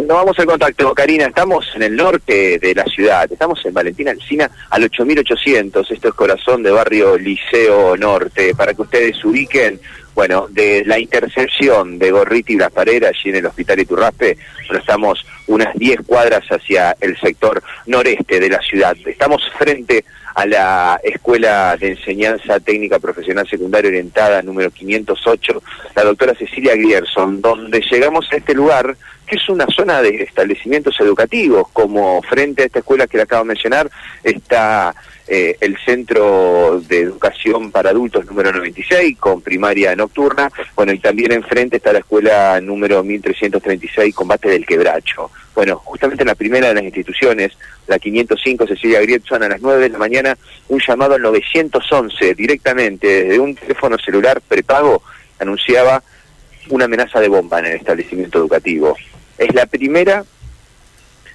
Nos vamos al contacto, Karina. Estamos en el norte de la ciudad. Estamos en Valentina Alcina al 8800. Esto es corazón de barrio Liceo Norte. Para que ustedes ubiquen, bueno, de la intercepción de Gorriti y Las Pareras, allí en el Hospital Iturraspe, bueno, estamos unas 10 cuadras hacia el sector noreste de la ciudad. Estamos frente a la Escuela de Enseñanza Técnica Profesional Secundaria Orientada número 508, la doctora Cecilia Grierson, donde llegamos a este lugar que es una zona de establecimientos educativos, como frente a esta escuela que le acabo de mencionar está eh, el Centro de Educación para Adultos número 96, con primaria nocturna, bueno, y también enfrente está la escuela número 1336, Combate del Quebracho. Bueno, justamente en la primera de las instituciones, la 505 Cecilia Grietson, a las 9 de la mañana, un llamado al 911 directamente desde un teléfono celular prepago anunciaba una amenaza de bomba en el establecimiento educativo. Es la primera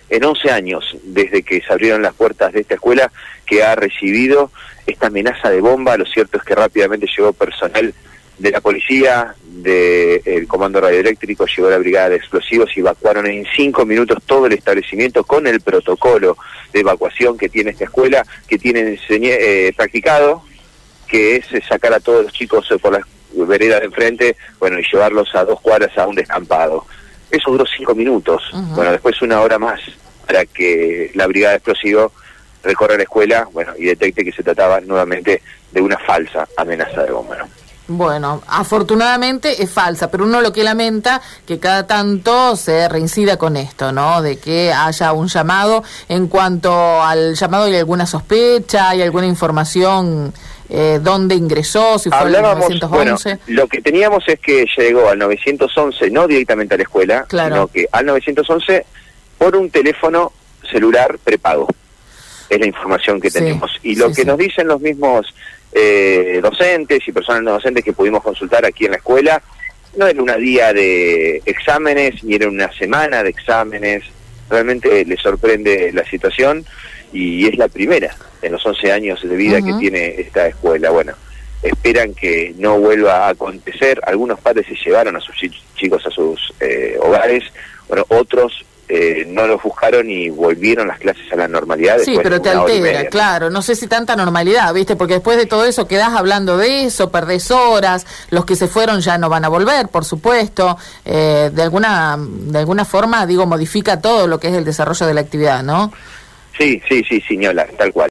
en 11 años desde que se abrieron las puertas de esta escuela que ha recibido esta amenaza de bomba. Lo cierto es que rápidamente llegó personal de la policía, del comando radioeléctrico, llegó la brigada de explosivos y evacuaron en cinco minutos todo el establecimiento con el protocolo de evacuación que tiene esta escuela, que tiene eh, practicado, que es sacar a todos los chicos por las veredas de enfrente, bueno, y llevarlos a dos cuadras a un descampado. Eso duró cinco minutos. Bueno, después una hora más para que la brigada de explosivos recorra la escuela bueno, y detecte que se trataba nuevamente de una falsa amenaza de bomba. Bueno, afortunadamente es falsa, pero uno lo que lamenta que cada tanto se reincida con esto, ¿no? De que haya un llamado en cuanto al llamado hay alguna sospecha, hay alguna información eh, dónde ingresó, si fue al 911. lo que teníamos es que llegó al 911, no directamente a la escuela, sino que al 911 por un teléfono celular prepago. Es la información que tenemos. Y lo que nos dicen los mismos eh, docentes y personas no docentes que pudimos consultar aquí en la escuela, no era una día de exámenes, ni era una semana de exámenes. Realmente les sorprende la situación y es la primera en los 11 años de vida que tiene esta escuela. Bueno, esperan que no vuelva a acontecer. Algunos padres se llevaron a sus chicos a sus eh, hogares, bueno, otros eh, no los buscaron y volvieron las clases a la normalidad. Sí, pero te altera, claro. No sé si tanta normalidad, ¿viste? Porque después de todo eso quedás hablando de eso, perdés horas, los que se fueron ya no van a volver, por supuesto. Eh, de, alguna, de alguna forma, digo, modifica todo lo que es el desarrollo de la actividad, ¿no? Sí, sí, sí, señora, tal cual.